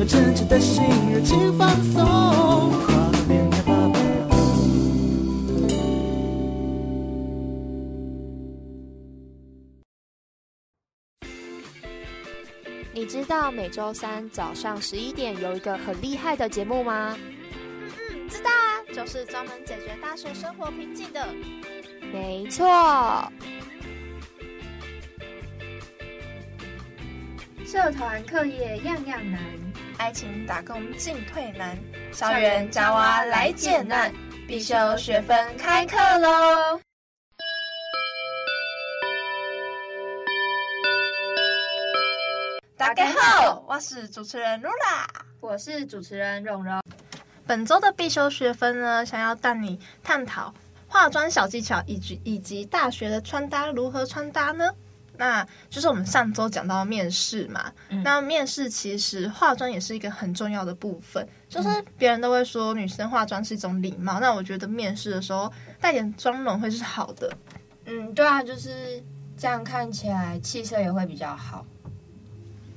有真挚的心，热情放松。你知道每周三早上十一点有一个很厉害的节目吗？嗯，知道啊，就是专门解决大学生活瓶颈的。没错。社团课业样样难，爱情打工进退难，校园加娃来解难，必修学分开课喽！大家好，我是主持人露拉，我是主持人蓉蓉。本周的必修学分呢，想要带你探讨化妆小技巧，以及以及大学的穿搭如何穿搭呢？那就是我们上周讲到面试嘛，嗯、那面试其实化妆也是一个很重要的部分。就是别人都会说女生化妆是一种礼貌，那我觉得面试的时候带点妆容会是好的。嗯，对啊，就是这样看起来气色也会比较好，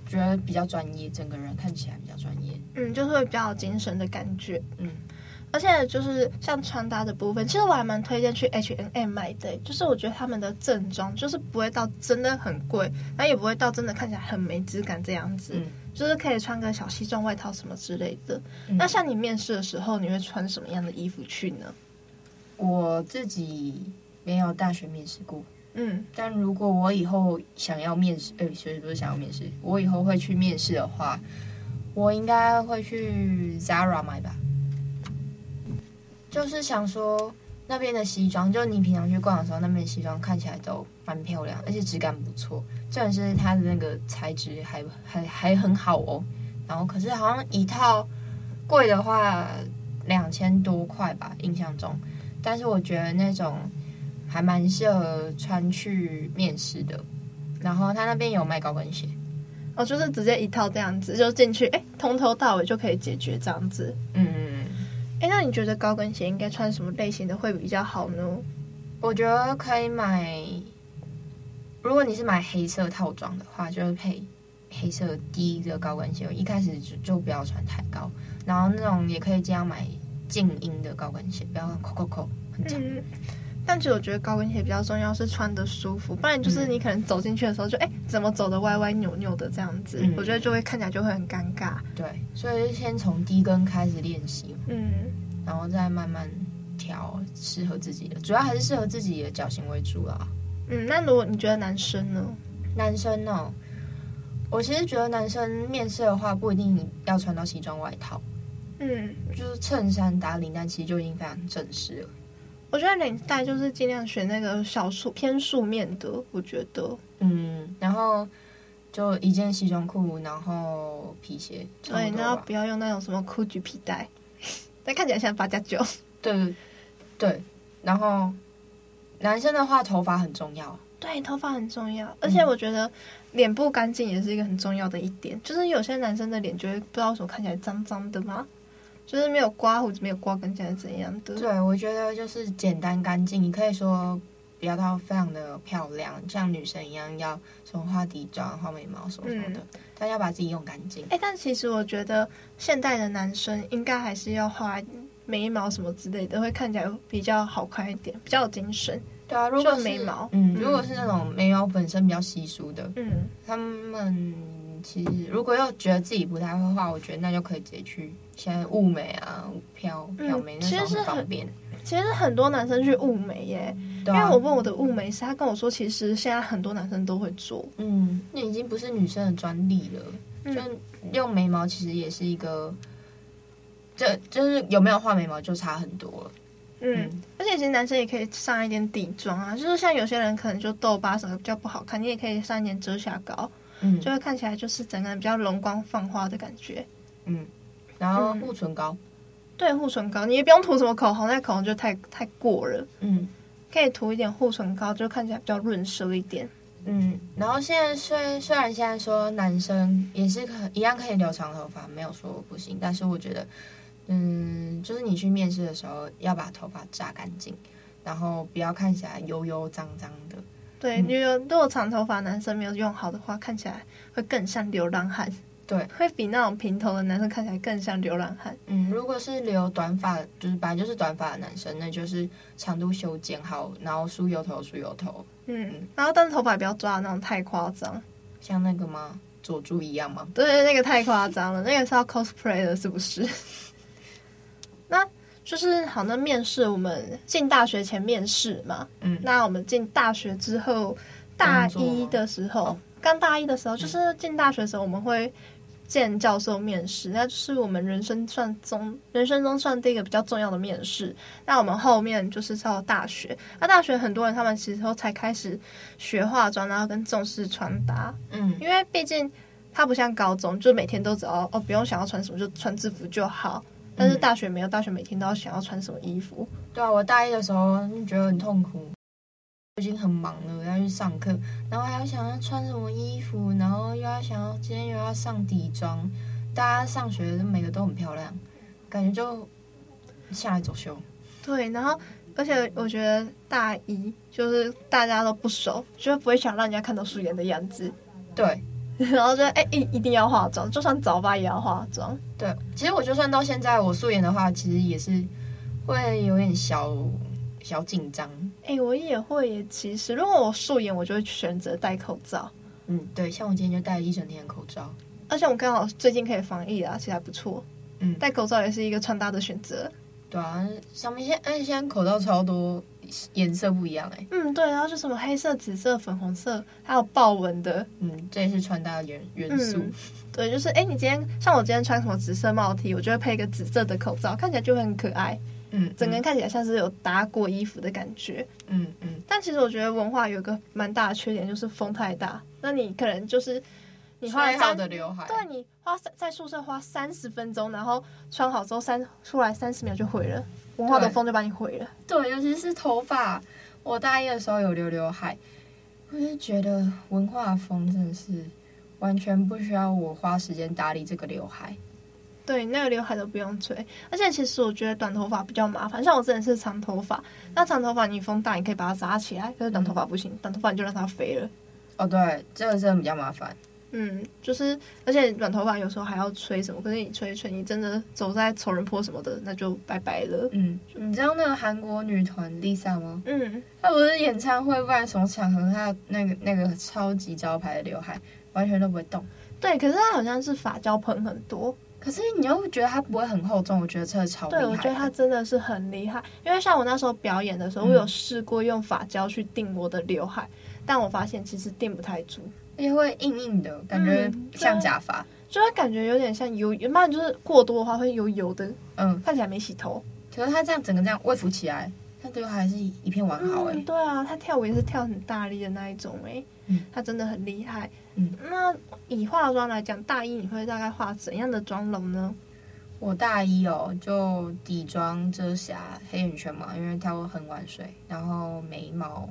觉得比较专业，整个人看起来比较专业。嗯，就是会比较有精神的感觉。嗯。而且就是像穿搭的部分，其实我还蛮推荐去 H N M 买的。就是我觉得他们的正装就是不会到真的很贵，那也不会到真的看起来很没质感这样子。嗯，就是可以穿个小西装外套什么之类的。嗯，那像你面试的时候，你会穿什么样的衣服去呢？我自己没有大学面试过。嗯，但如果我以后想要面试，呃，其实不是想要面试，我以后会去面试的话，我应该会去 Zara 买吧。就是想说，那边的西装，就你平常去逛的时候，那边的西装看起来都蛮漂亮，而且质感不错。重点是它的那个材质还还还很好哦。然后可是好像一套贵的话两千多块吧，印象中。但是我觉得那种还蛮适合穿去面试的。然后他那边有卖高跟鞋，哦，就是直接一套这样子就进去，哎，从头到尾就可以解决这样子。嗯。哎，那你觉得高跟鞋应该穿什么类型的会比较好呢？我觉得可以买，如果你是买黑色套装的话，就是配黑色低的高跟鞋。一开始就就不要穿太高，然后那种也可以这样买静音的高跟鞋，不要扣扣扣很长。嗯但其实我觉得高跟鞋比较重要是穿的舒服，不然就是你可能走进去的时候就哎、嗯、怎么走的歪歪扭扭的这样子，嗯、我觉得就会看起来就会很尴尬。对，所以先从低跟开始练习，嗯，然后再慢慢调适合自己的，主要还是适合自己的脚型为主啦。嗯，那如果你觉得男生呢？男生呢、哦？我其实觉得男生面试的话不一定要穿到西装外套，嗯，就是衬衫打领带其实就已经非常正式了。我觉得领带就是尽量选那个小素偏素面的，我觉得，嗯，然后就一件西装裤，然后皮鞋，对，然后不要用那种什么 GUCCI 皮带，但看起来像八加九。对，对，然后男生的话，头发很重要，对，头发很重要，而且我觉得脸部干净也是一个很重要的一点，嗯、就是有些男生的脸就会不知道为什么看起来脏脏的嘛。就是没有刮胡子，没有刮跟起来怎样的？对，我觉得就是简单干净。你可以说不要到非常的漂亮，像女生一样要什么画底妆、画眉毛什么什么的，嗯、但要把自己用干净。哎、欸，但其实我觉得现代的男生应该还是要画眉毛什么之类的，会看起来比较好看一点，比较有精神。对啊，如果眉毛，嗯，如果是那种眉毛本身比较稀疏的，嗯，他们其实如果要觉得自己不太会画，我觉得那就可以直接去。现在雾眉啊，漂漂眉那种很方便。其实很多男生去雾眉耶，啊、因为我问我的雾眉师，他跟我说，其实现在很多男生都会做。嗯，那已经不是女生的专利了。嗯、就用眉毛，其实也是一个，这就是有没有画眉毛就差很多了。嗯，嗯而且其实男生也可以上一点底妆啊，就是像有些人可能就痘疤什么比较不好看，你也可以上一点遮瑕膏，嗯，就会看起来就是整个人比较容光焕发的感觉。嗯。然后护唇膏，嗯、对护唇膏，你也不用涂什么口红，那口红就太太过了。嗯，可以涂一点护唇膏，就看起来比较润色一点。嗯，然后现在虽虽然现在说男生也是可一样可以留长头发，没有说不行，但是我觉得，嗯，就是你去面试的时候要把头发扎干净，然后不要看起来油油脏脏的。对，因为如果长头发男生没有用好的话，看起来会更像流浪汉。对，会比那种平头的男生看起来更像流浪汉。嗯，如果是留短发，就是本来就是短发的男生，那就是长度修剪好，然后梳油头梳油头。嗯，然后但是头发不要抓的那种太夸张，像那个吗？佐助一样吗？对，那个太夸张了，那个是要 cosplay 的，是不是？那就是好，那面试我们进大学前面试嘛，嗯，那我们进大学之后，大一的时候，刚大一的时候，就是进大学的时候，我们会见教授面试，那就是我们人生算中人生中算第一个比较重要的面试。那我们后面就是到大学，那大学很多人他们其实都才开始学化妆，然后跟重视穿搭，嗯，因为毕竟它不像高中，就每天都只要哦不用想要穿什么就穿制服就好。但是大学没有，大学每天都要想要穿什么衣服。对啊，我大一的时候觉得很痛苦，已经很忙了，要去上课，然后还要想要穿什么衣服，然后又要想要今天又要上底妆，大家上学每个都很漂亮，感觉就下来走秀。对，然后而且我觉得大一就是大家都不熟，就不会想让人家看到素颜的样子。对。然后就哎，一一定要化妆，就算早八也要化妆。对，其实我就算到现在我素颜的话，其实也是会有点小小紧张。哎，我也会。其实如果我素颜，我就会选择戴口罩。嗯，对，像我今天就戴了一整天的口罩。而且我刚好最近可以防疫啊，其实还不错。嗯，戴口罩也是一个穿搭的选择。对啊，上面现哎现在口罩超多。颜色不一样哎、欸，嗯对，然后就什么黑色、紫色、粉红色，还有豹纹的，嗯，这也是穿搭的元元素、嗯。对，就是哎，你今天像我今天穿什么紫色帽 T，我就会配一个紫色的口罩，看起来就会很可爱。嗯，整个人看起来像是有搭过衣服的感觉。嗯嗯。但其实我觉得文化有一个蛮大的缺点，就是风太大。那你可能就是你花好的刘海，对，你花在宿舍花三十分钟，然后穿好之后三出来三十秒就毁了。文化的风就把你毁了。对，尤其是头发。我大一的时候有留刘海，我就觉得文化风真的是完全不需要我花时间打理这个刘海。对，那个刘海都不用吹。而且其实我觉得短头发比较麻烦。像我之前是长头发，那长头发你风大，你可以把它扎起来。可是短头发不行，嗯、短头发你就让它飞了。哦，对，这个真的比较麻烦。嗯，就是，而且短头发有时候还要吹什么，可是你吹一吹，你真的走在仇人坡什么的，那就拜拜了。嗯，你知道那个韩国女团 Lisa 吗？嗯，她不是演唱会，不然什么场合，她那个那个超级招牌的刘海完全都不会动。对，可是她好像是发胶喷很多，可是你又觉得它不会很厚重，我觉得真的超厉害。对，我觉得它真的是很厉害，因为像我那时候表演的时候，嗯、我有试过用发胶去定我的刘海，但我发现其实定不太住。也会硬硬的感觉，像假发，嗯，就会感觉有点像油，原本就是过多的话会油油的，嗯，看起来没洗头。可是它这样整个这样微浮起来，他最后还是一片完好哎，欸嗯。对啊，他跳舞也是跳很大力的那一种哎，欸，嗯，他真的很厉害。嗯，那以化妆来讲，大一你会大概化怎样的妆容呢？我大一哦，就底妆、遮瑕、黑眼圈嘛，因为他会很晚睡，然后眉毛、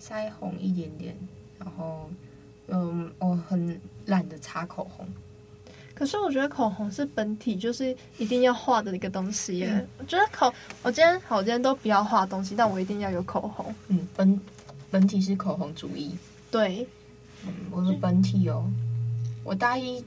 腮红一点点。然后，嗯，我很懒得擦口红。可是我觉得口红是本体，就是一定要画的一个东西耶。嗯、我觉得口，我今天好，我今天都不要画东西，但我一定要有口红。嗯，本本体是口红主义。对，嗯，我的本体哦，我大一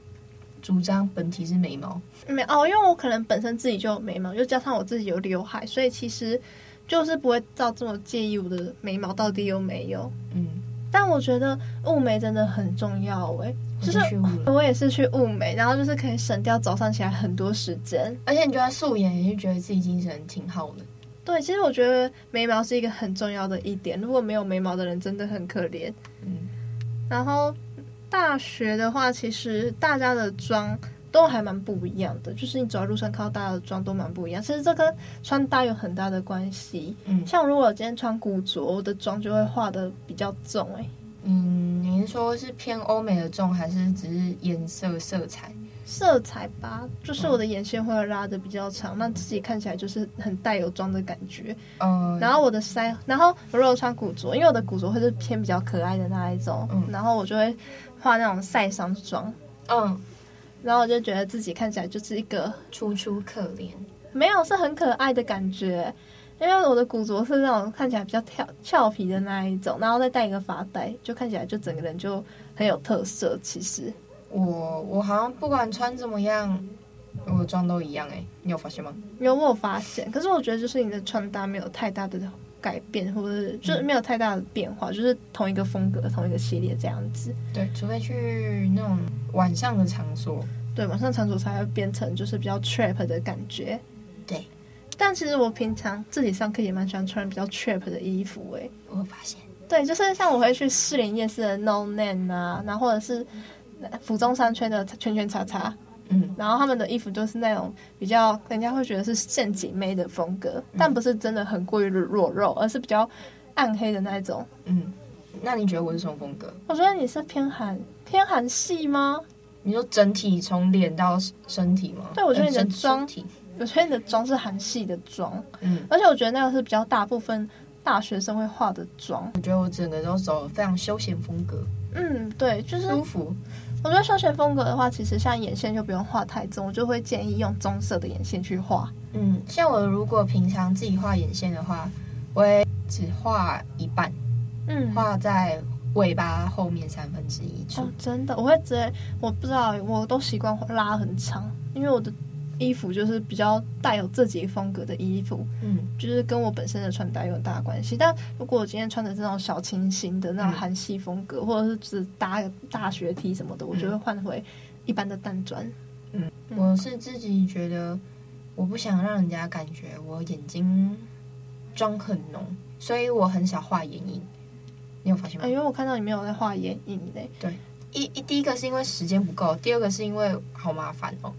主张本体是眉毛。没哦，因为我可能本身自己就有眉毛，又加上我自己有刘海，所以其实就是不会到这么介意我的眉毛到底有没有。嗯。但我觉得雾眉真的很重要哎，就是我也是去雾眉，然后就是可以省掉早上起来很多时间，而且你觉得素颜也是觉得自己精神挺好的。对，其实我觉得眉毛是一个很重要的一点，如果没有眉毛的人真的很可怜。嗯，然后大学的话，其实大家的妆都还蛮不一样的，就是你走在路上看到大家的妆都蛮不一样。其实这跟穿搭有很大的关系。嗯，像如果我今天穿古着，我的妆就会化的比较重哎。嗯，您说是偏欧美的重，还是只是颜色色彩？色彩吧，就是我的眼线会拉的比较长，那、嗯、自己看起来就是很带有妆的感觉。嗯，然后我的腮，然后我如果穿古着，因为我的古着会是偏比较可爱的那一种，嗯，然后我就会画那种晒伤妆。嗯，然后我就觉得自己看起来就是一个楚楚可怜，没有，是很可爱的感觉。因为我的古着是那种看起来比较跳俏皮的那一种，然后再戴一个发带，就看起来就整个人就很有特色。其实我我好像不管穿怎么样，我的妆都一样哎，你有发现吗？有，我有发现。可是我觉得就是你的穿搭没有太大的改变，或者是就是没有太大的变化，嗯、就是同一个风格、同一个系列这样子。对，除非去那种晚上的场所，对，晚上场所才会变成就是比较 trap 的感觉。对，但其实我平常自己上课也蛮喜欢穿比较 trap 的衣服诶。我发现，对，就是像我会去士林夜市的 No Name 啊，然后或者是府中商圈的圈圈叉叉，嗯，然后他们的衣服都是那种比较人家会觉得是陷阱妹的风格，嗯、但不是真的很过于裸肉，而是比较暗黑的那种。嗯，那你觉得我是什么风格？我觉得你是偏韩偏韩系吗？你说整体从脸到身体吗？对，我觉得你的妆。呃我觉得你的妆是韩系的妆，嗯，而且我觉得那个是比较大部分大学生会化的妆。我觉得我整个都走非常休闲风格，嗯，对，就是舒服。我觉得休闲风格的话，其实像眼线就不用画太重，我就会建议用棕色的眼线去画。嗯，像我如果平常自己画眼线的话，我会只画一半，嗯，画在尾巴后面三分之一处。哦，真的，我会直接，我不知道，我都习惯拉很长，因为我的。衣服就是比较带有自己风格的衣服，嗯，就是跟我本身的穿搭有很大关系。但如果我今天穿的这种小清新的那种韩系风格，嗯、或者是只搭个大学 T 什么的，我就会换回一般的淡妆。嗯，我是自己觉得我不想让人家感觉我眼睛妆很浓，所以我很少画眼影。你有发现吗？哎，因为我看到你没有在画眼影嘞。对，一一第一个是因为时间不够，第二个是因为好麻烦哦。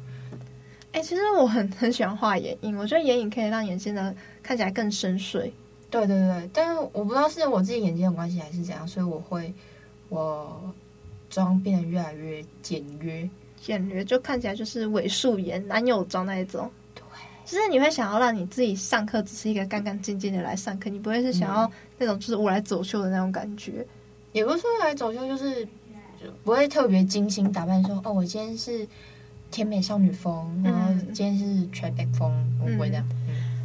哎、欸，其实我很 很喜欢画眼影，我觉得眼影可以让眼睛呢看起来更深邃。对对对，但是我不知道是我自己眼睛的关系还是怎样，所以我会我妆变得越来越简约，简约就看起来就是伪素颜男友妆那一种。对，就是你会想要让你自己上课只是一个干干净净的来上课，你不会是想要那种就是我来走秀的那种感觉。嗯、也不是说来走秀，就是就不会特别精心打扮说，说哦，我今天是。甜美少女风，然后今天是 trap 风，我不会这样。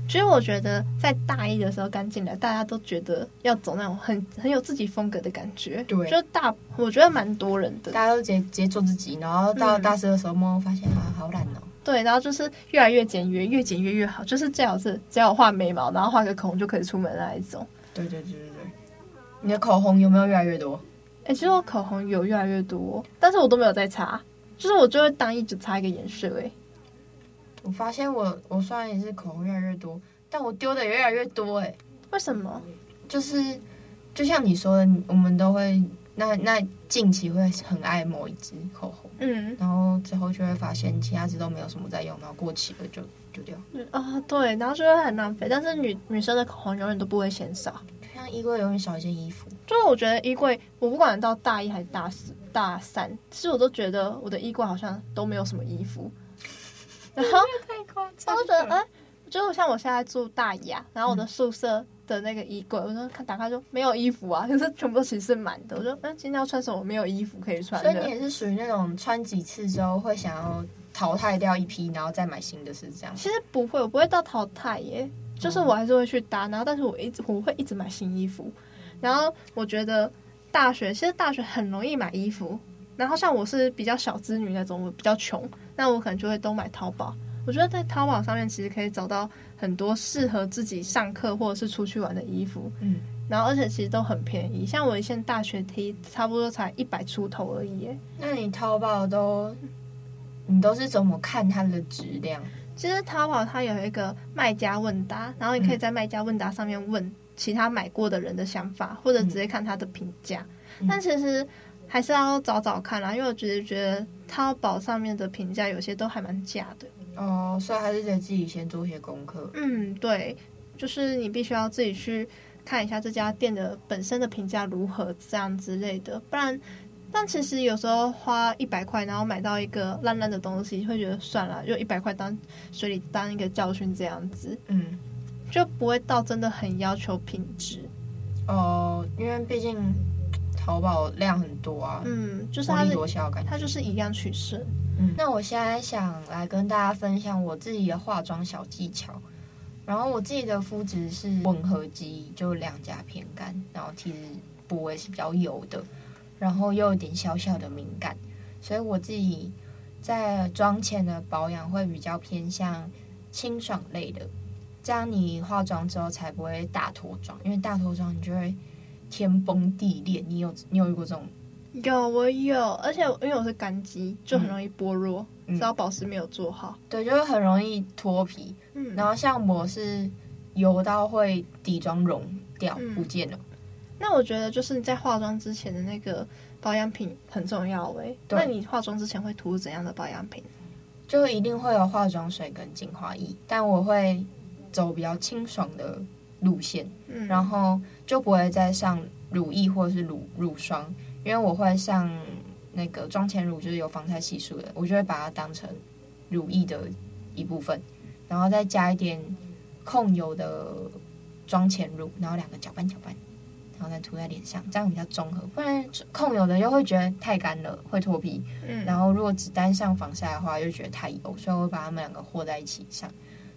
其实我觉得在大一的时候刚进来，大家都觉得要走那种很很有自己风格的感觉。对，就大我觉得蛮多人的，大家都直接直接做自己，然后到大四的时候，慢慢发现啊，好懒哦。对，然后就是越来越简约，越简约越好，就是最好是只要画眉毛，然后画个口红就可以出门的那一种。对对对对对，你的口红有没有越来越多？哎、欸，其实我口红有越来越多，但是我都没有在擦。就是我就会当一直擦一个颜色诶，我发现我我虽然也是口红越来越多，但我丢的也越来越多诶。为什么？就是就像你说的，我们都会那那近期会很爱某一支口红，嗯，然后之后就会发现其他支都没有什么在用，然后过期了就丢掉。啊，对，然后就会很浪费。但是女女生的口红永远都不会嫌少，就像衣柜永远少一件衣服。就是我觉得衣柜，我不管到大一还是大四。大三，其实我都觉得我的衣柜好像都没有什么衣服，然后太夸张，我就觉得，哎、欸，就像我现在住大一啊，然后我的宿舍的那个衣柜，我说看打开就没有衣服啊，就是全部其实是满的。我说，嗯，今天要穿什么？没有衣服可以穿。所以你也是属于那种穿几次之后会想要淘汰掉一批，然后再买新的，是这样？其实不会，我不会到淘汰耶，就是我还是会去搭，然后但是我一直我会一直买新衣服，然后我觉得。大学其实大学很容易买衣服，然后像我是比较小资女那种，我比较穷，那我可能就会都买淘宝。我觉得在淘宝上面其实可以找到很多适合自己上课或者是出去玩的衣服，嗯，然后而且其实都很便宜，像我一件大学 T 差不多才一百出头而已。那你淘宝都，你都是怎么看它的质量？其实淘宝它有一个卖家问答，然后你可以在卖家问答上面问。嗯其他买过的人的想法，或者直接看他的评价，嗯、但其实还是要找找看啦，因为我觉得觉得淘宝上面的评价有些都还蛮假的哦，所以还是得自己先做一些功课。嗯，对，就是你必须要自己去看一下这家店的本身的评价如何，这样之类的，不然，但其实有时候花一百块，然后买到一个烂烂的东西，会觉得算了，就一百块当水里当一个教训这样子。嗯。就不会到真的很要求品质哦，因为毕竟淘宝量很多啊。嗯，就是它是感觉它就是以量取胜。嗯，那我现在想来跟大家分享我自己的化妆小技巧。然后我自己的肤质是混合肌，就两颊偏干，然后其实部位是比较油的，然后又有点小小的敏感，所以我自己在妆前的保养会比较偏向清爽类的，这样你化妆之后才不会大脱妆，因为大脱妆你就会天崩地裂。你有你有遇过这种？有，我有，而且因为我是干肌，就很容易剥落，只要保湿没有做好，对，就会很容易脱皮。嗯，然后像我是油到会底妆融掉，嗯、不见了。那我觉得就是你在化妆之前的那个保养品很重要哎。对，那你化妆之前会涂怎样的保养品？就一定会有化妆水跟精华液，但我会走比较清爽的路线，嗯，然后就不会再上乳液或者是乳乳霜。因为我会上那个妆前乳，就是有防晒系数的，我就会把它当成乳液的一部分，然后再加一点控油的妆前乳，然后两个搅拌搅拌，然后再涂在脸上，这样比较综合。不然控油的又会觉得太干了，会脱皮。嗯。然后如果只单上防晒的话，又觉得太油，所以我会把它们两个和在一起上。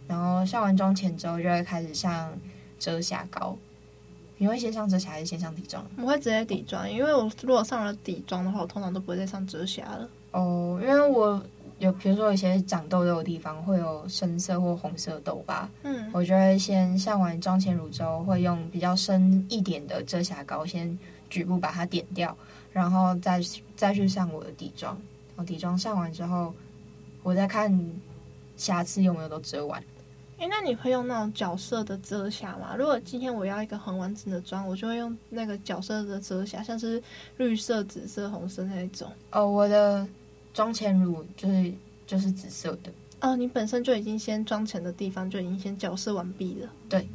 然后上完妆前之后，就会开始上遮瑕膏。你会先上遮瑕还是先上底妆？我会直接底妆，因为我如果上了底妆的话，我通常都不会再上遮瑕了。哦，因为我有，比如说有一些长痘痘的地方会有深色或红色痘疤，嗯，我就会先上完妆前乳之后，会用比较深一点的遮瑕膏先局部把它点掉，然后再再去上我的底妆。然后底妆上完之后，我再看瑕疵有没有都遮完。哎，那你会用那种角色的遮瑕吗？如果今天我要一个很完整的妆，我就会用那个角色的遮瑕，像是绿色、紫色、红色那一种。哦，我的妆前乳就是就是紫色的。哦，你本身就已经先妆前的地方就已经先角色完毕了。对，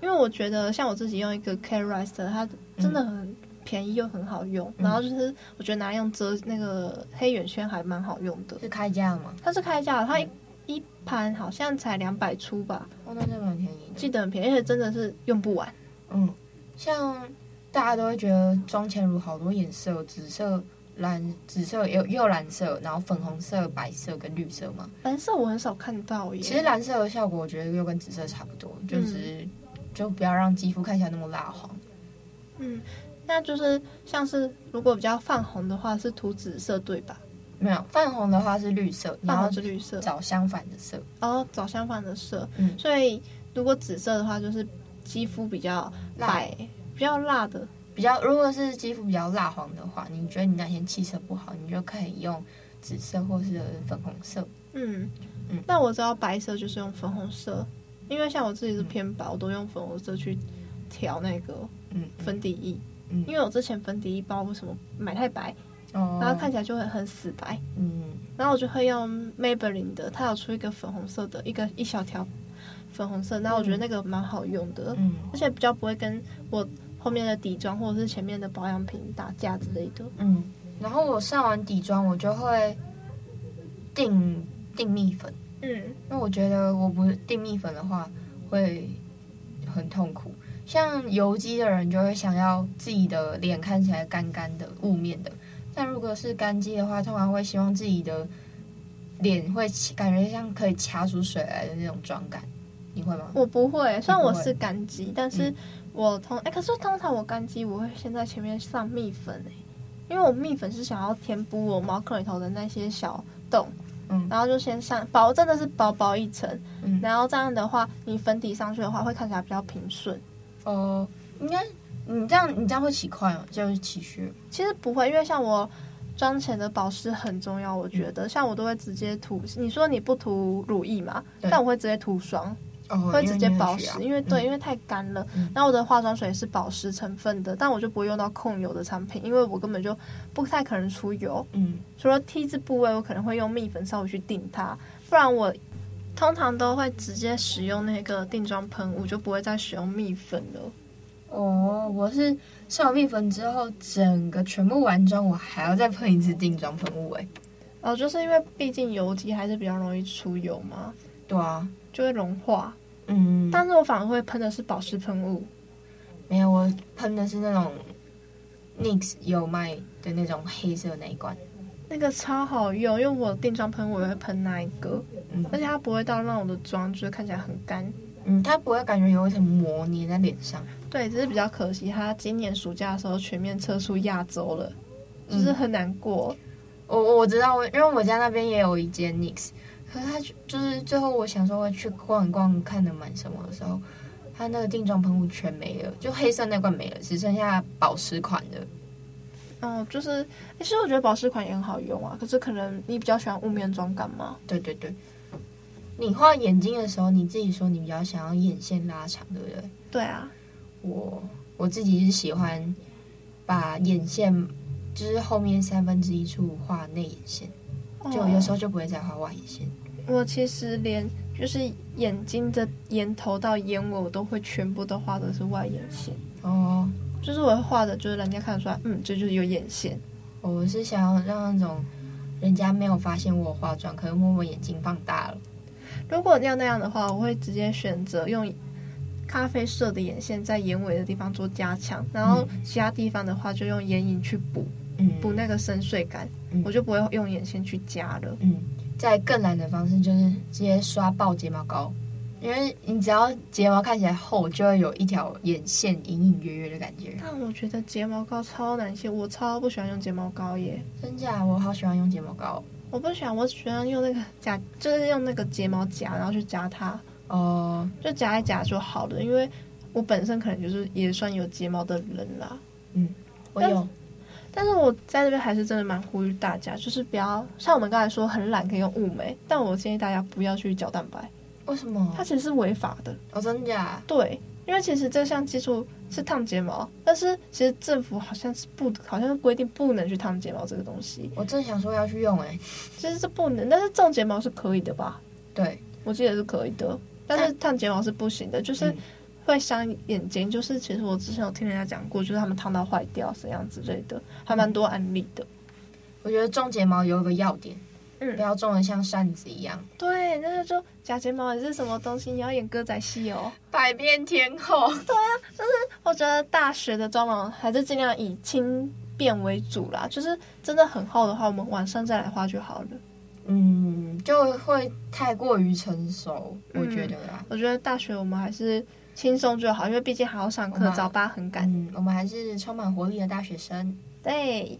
因为我觉得像我自己用一个 K-Rite，它真的很便宜又很好用，嗯、然后就是我觉得拿来用遮那个黑眼圈还蛮好用的。是开价吗？它是开价的，它。一盘好像才两百出吧，哦，那真的很便宜，记得很便宜，而且真的是用不完。嗯，像大家都会觉得妆前乳好多颜色，紫色、蓝、紫色有又蓝色，然后粉红色、白色跟绿色嘛。蓝色我很少看到耶。其实蓝色的效果，我觉得又跟紫色差不多，就是、嗯、就不要让肌肤看起来那么蜡黄。嗯，那就是像是如果比较泛红的话，是涂紫色对吧？没有泛红的话是绿色，然后是绿色，找相反的色。哦，找相反的色。嗯，所以如果紫色的话，就是肌肤比较白，辣比较辣的，比较。如果是肌肤比较蜡黄的话，你觉得你那天气色不好，你就可以用紫色或是粉红色。嗯嗯。那我知道白色就是用粉红色，因为像我自己是偏白，嗯、我都用粉红色去调那个嗯粉底液。嗯，因为我之前粉底液不知道为什么买太白。哦然后看起来就会很死白，嗯，然后我就会用 Maybelline 的，它有出一个粉红色的一个一小条粉红色，然后我觉得那个蛮好用的，嗯，而且比较不会跟我后面的底妆或者是前面的保养品打架之类的，嗯，然后我上完底妆我就会定定蜜粉，嗯，因为我觉得我不定蜜粉的话会很痛苦，像油肌的人就会想要自己的脸看起来干干的雾面的。但如果是干肌的话，通常会希望自己的脸会感觉像可以掐出水来的那种妆感，你会吗？我不会，虽然我是干肌，但是我通哎、可是通常我干肌我会先在前面上蜜粉哎，因为我蜜粉是想要填补我毛孔里头的那些小洞，嗯，然后就先上薄，真的是薄薄一层，嗯，然后这样的话，你粉底上去的话会看起来比较平顺，哦、呃，应该。你这样，你这样会起块吗？就是起屑？其实不会，因为像我妆前的保湿很重要，我觉得，嗯、像我都会直接涂。你说你不涂乳液嘛？但我会直接涂霜，哦、会直接保湿，因为，对，嗯、因为太干了。嗯、然后我的化妆水是保湿成分的，但我就不会用到控油的产品，因为我根本就不太可能出油。嗯，除了 T 字部位，我可能会用蜜粉稍微去定它，不然我通常都会直接使用那个定妆喷雾，就不会再使用蜜粉了。哦，我是上完蜜粉之后，整个全部完妆，我还要再喷一次定妆喷雾哎。哦，就是因为毕竟油肌还是比较容易出油嘛。对啊，就会融化。嗯，但是我反而会喷的是保湿喷雾。没有，我喷的是那种 NYX 有卖的那种黑色那一罐，那个超好用，因为我定妆喷雾我也会喷那一个，嗯，而且它不会到让我的妆就是看起来很干。嗯，它不会感觉有一层膜粘在脸上。对，只是比较可惜，它今年暑假的时候全面撤出亚洲了，就是很难过。我我知道，因为我家那边也有一间 NYX，可是他就是最后我想说我去逛一逛，看能买什么的时候，他那个定妆喷雾全没了，就黑色那罐没了，只剩下保湿款的。哦，就是，其实我觉得保湿款也很好用啊，可是可能你比较喜欢雾面妆感嘛？对对对。你画眼睛的时候，你自己说你比较想要眼线拉长，对不对？对啊，我我自己是喜欢把眼线就是后面三分之一处画内眼线，哦，就有时候就不会再画外眼线。我其实连就是眼睛的眼头到眼尾，我都会全部都画的是外眼线。哦，就是我画的，就是人家看得出来，嗯，这就是有眼线。我是想要让那种人家没有发现我化妆，可能摸摸眼睛放大了。如果要那样的话，我会直接选择用咖啡色的眼线在眼尾的地方做加强，然后其他地方的话就用眼影去补，嗯，补那个深邃感，嗯，我就不会用眼线去加了。嗯，再更懒的方式就是直接刷爆睫毛膏，因为你只要睫毛看起来厚，就会有一条眼线隐隐约约的感觉。但我觉得睫毛膏超难卸，我超不喜欢用睫毛膏耶。真假？我好喜欢用睫毛膏。我不喜欢，我喜欢用那个夹，就是用那个睫毛夹，然后去夹它。哦、uh，就夹一夹就好了。因为我本身可能就是也算有睫毛的人啦。嗯，我有。但是我在这边还是真的蛮呼吁大家，就是不要像我们刚才说很懒可以用雾眉，但我建议大家不要去角蛋白。为什么？它其实是违法的。哦，真假？对。因为其实这项技术是烫睫毛，但是其实政府好像是不，好像是规定不能去烫睫毛这个东西。我正想说要去用哎、欸，其实是不能，但是种睫毛是可以的吧？对，我记得是可以的，但是烫睫毛是不行的，就是会伤眼睛。就是其实我之前有听人家讲过，就是他们烫到坏掉怎样之类的，还蛮多案例的。我觉得种睫毛有一个要点。嗯不要种的像扇子一样。对，那个就假睫毛也是什么东西？你要演歌仔戏哦，百变天后。对啊，就是我觉得大学的妆容还是尽量以轻便为主啦。就是真的很厚的话，我们晚上再来画就好了。嗯，就会太过于成熟，我觉得啦。我觉得大学我们还是轻松就好，因为毕竟还要上课，早八很赶。嗯，我们还是充满活力的大学生。对，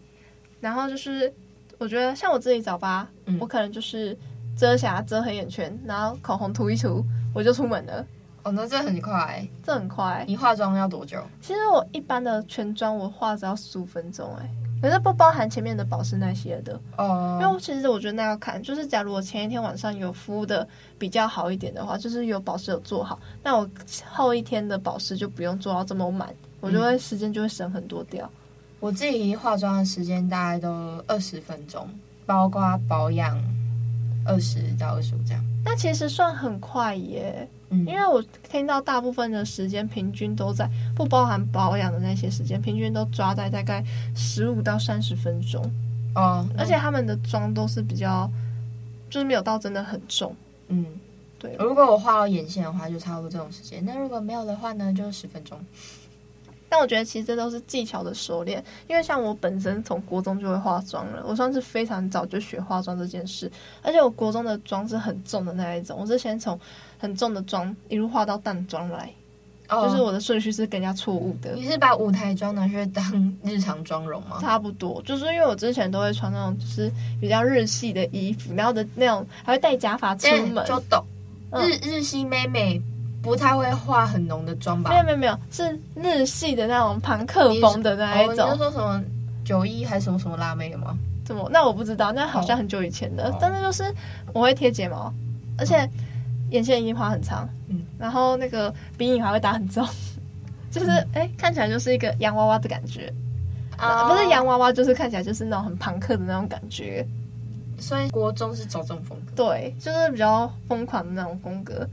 然后就是。我觉得像我自己早八，嗯，我可能就是遮瑕、遮黑眼圈，然后口红涂一涂，我就出门了。哦，那这很快，欸，这很快。你化妆要多久？其实我一般的全妆我化只要十五分钟，哎，可是不包含前面的保湿那些的。哦，因为其实我觉得那要看，就是假如我前一天晚上有敷的比较好一点的话，就是有保湿有做好，那我后一天的保湿就不用做到这么满，我就会时间就会省很多掉。我自己化妆的时间大概都二十分钟，包括保养二十到二十五这样。那其实算很快耶，嗯，因为我听到大部分的时间平均都在不包含保养的那些时间，平均都抓在大概十五到三十分钟。哦，而且他们的妆都是比较，就是没有到真的很重。嗯，对。如果我画到眼线的话，就差不多这种时间。那如果没有的话呢，就十分钟。但我觉得其实这都是技巧的熟练，因为像我本身从国中就会化妆了，我算是非常早就学化妆这件事，而且我国中的妆是很重的那一种，我是先从很重的妆一路化到淡妆来，哦，就是我的顺序是更加错误的。你是把舞台妆拿去当日常妆容吗？差不多，就是因为我之前都会穿那种就是比较日系的衣服，然后的那种还会戴假发出门，就懂日日系妹妹。不太会化很浓的妆吧？没有没有没有，是日系的那种朋克风的那一种。你是说什么九一还是什么什么辣妹的吗？怎么？那我不知道，那好像很久以前的。Oh. 但是就是我会贴睫毛，而且眼线已经画很长，嗯，然后那个鼻影还会打很重，就是哎、嗯，看起来就是一个洋娃娃的感觉啊，uh, 不是洋娃娃，就是看起来就是那种很朋克的那种感觉。所以国中是走这种风格，对，就是比较疯狂的那种风格。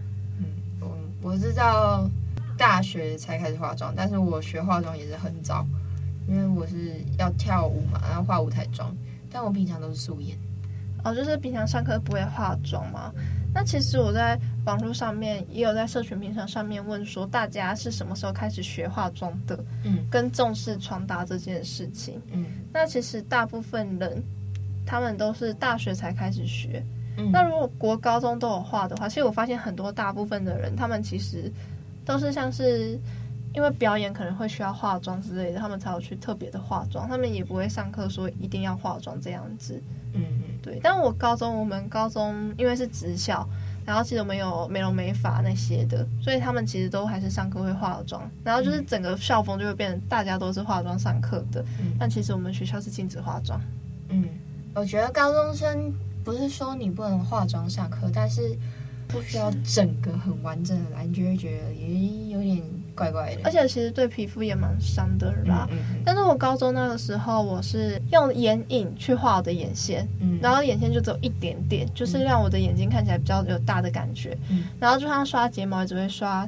我是到大学才开始化妆，但是我学化妆也是很早，因为我是要跳舞嘛，然后化舞台妆。但我平常都是素颜。哦，就是平常上课不会化妆吗？那其实我在网络上面也有在社群平台上面问说，大家是什么时候开始学化妆的？嗯，跟重视穿搭这件事情。嗯，那其实大部分人他们都是大学才开始学。那如果国高中都有画的话，其实我发现很多大部分的人，他们其实都是像是因为表演可能会需要化妆之类的，他们才有去特别的化妆，他们也不会上课说一定要化妆这样子。嗯嗯，对。但我高中，我们高中因为是职校，然后其实我们有美容美发那些的，所以他们其实都还是上课会化妆，然后就是整个校风就会变成大家都是化妆上课的。嗯。但其实我们学校是禁止化妆。嗯，我觉得高中生不是说你不能化妆上课，但是不需要整个很完整的来，你就会觉得也有点。怪怪的，而且其实对皮肤也蛮伤的啦。嗯嗯嗯。但是我高中那个时候，我是用眼影去画我的眼线，嗯，然后眼线就只有一点点，就是让我的眼睛看起来比较有大的感觉。嗯，然后就像刷睫毛，也只会刷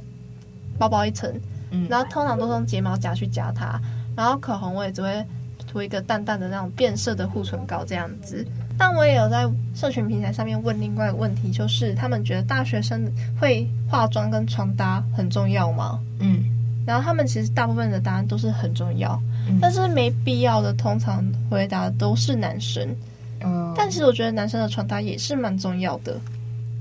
薄薄一层，嗯，然后通常都是用睫毛夹去夹它。然后口红我也只会涂一个淡淡的那种变色的护唇膏这样子。但我也有在社群平台上面问另外一个问题，就是他们觉得大学生会化妆跟穿搭很重要吗？嗯，然后他们其实大部分的答案都是很重要，嗯、但是没必要的，通常回答的都是男生。嗯，但其实我觉得男生的穿搭也是蛮重要的。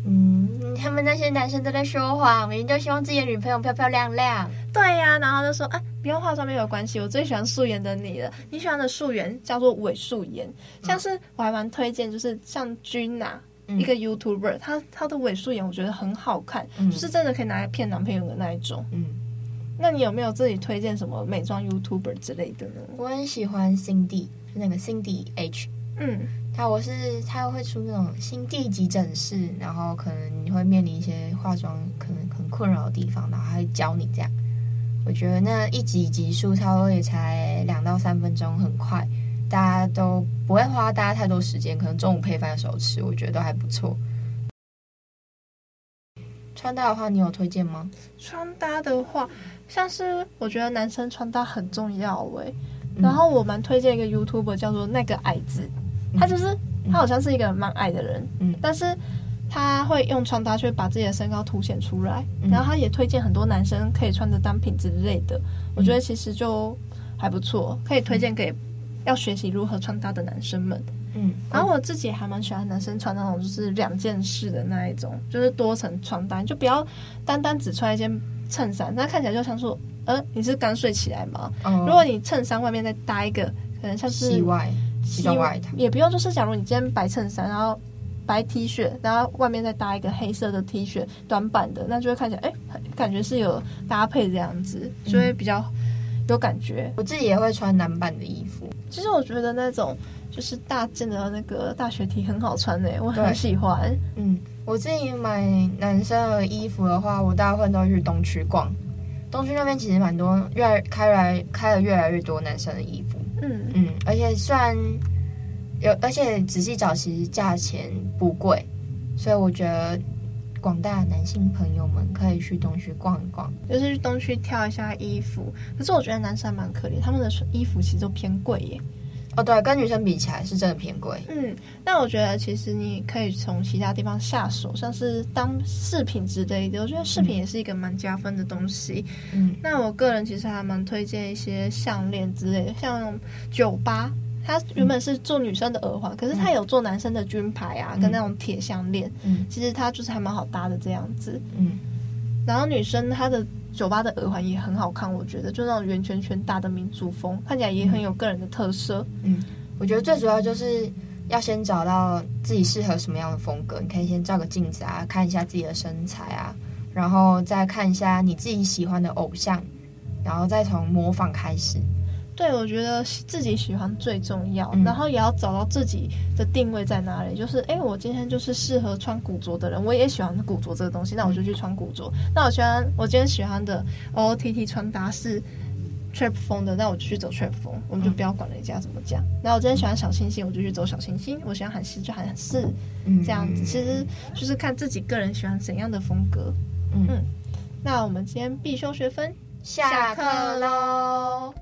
嗯，他们那些男生都在说谎，明明就希望自己的女朋友漂漂亮亮。对呀、啊，然后就说啊，不用化妆没有关系，我最喜欢素颜的你了。你喜欢的素颜叫做伪素颜，像是我还蛮推荐，就是像君娜、嗯、一个 YouTuber，他他的伪素颜我觉得很好看，嗯、就是真的可以拿来骗男朋友的那一种。嗯，那你有没有自己推荐什么美妆 YouTuber 之类的呢？我很喜欢 Cindy，那个 Cindy H。嗯，他我是他会出那种新地急诊室，然后可能你会面临一些化妆可能很困扰的地方，然后他会教你这样。我觉得那一集集数差不多也才两到三分钟，很快，大家都不会花大家太多时间，可能中午配饭的时候吃，我觉得都还不错。穿搭的话，你有推荐吗？穿搭的话，像是我觉得男生穿搭很重要诶、欸，然后我蛮推荐一个 YouTuber 叫做那个矮子。他就是他，好像是一个蛮矮的人，嗯，但是他会用穿搭去把自己的身高凸显出来，嗯，然后他也推荐很多男生可以穿的单品之类的，我觉得其实就还不错，可以推荐给要学习如何穿搭的男生们，嗯，然后我自己还蛮喜欢男生穿那种就是两件式的那一种，就是多层穿搭，就不要单单只穿一件衬衫，那看起来就像说，呃，你是刚睡起来吗？哦，如果你衬衫外面再搭一个，可能像是西外。西装外套也不用，就是假如你今天白衬衫，然后白 T 恤，然后外面再搭一个黑色的 T 恤，短版的，那就会看起来，哎、欸，感觉是有搭配这样子，就会比较有感觉。嗯、我自己也会穿男版的衣服，其实我觉得那种就是大件的那个大学 T 很好穿诶，我很喜欢。嗯，我自己买男生的衣服的话，我大部分都去东区逛，东区那边其实蛮多，越来开来开了越来越多男生的衣服。而且虽然有，而且仔细找，其实价钱不贵，所以我觉得广大男性朋友们可以去东区逛一逛，就是去东区挑一下衣服。可是我觉得男生蛮可怜，他们的衣服其实都偏贵耶。哦，对，跟女生比起来是真的偏贵。嗯，那我觉得其实你可以从其他地方下手，像是当饰品之类的。我觉得饰品也是一个蛮加分的东西。嗯，那我个人其实还蛮推荐一些项链之类的，像酒吧，它原本是做女生的耳环，嗯、可是它有做男生的军牌啊，嗯、跟那种铁项链。嗯，其实它就是还蛮好搭的这样子。嗯，然后女生她的。酒吧的耳环也很好看，我觉得就那种圆圈圈大的民族风，看起来也很有个人的特色。嗯，我觉得最主要就是要先找到自己适合什么样的风格。你可以先照个镜子啊，看一下自己的身材啊，然后再看一下你自己喜欢的偶像，然后再从模仿开始。对，我觉得自己喜欢最重要，嗯、然后也要找到自己的定位在哪里。就是，哎，我今天就是适合穿古着的人，我也喜欢古着这个东西，那我就去穿古着。嗯、那我喜欢，我今天喜欢的 OOTD 穿搭是 trap 风的，那我就去走 trap 风，我们就不要管人家怎么讲。那、嗯、我今天喜欢小清新，我就去走小清新；我喜欢韩式就韩式，这样子。其实就是看自己个人喜欢怎样的风格。嗯，嗯，那我们今天必修学分下课喽。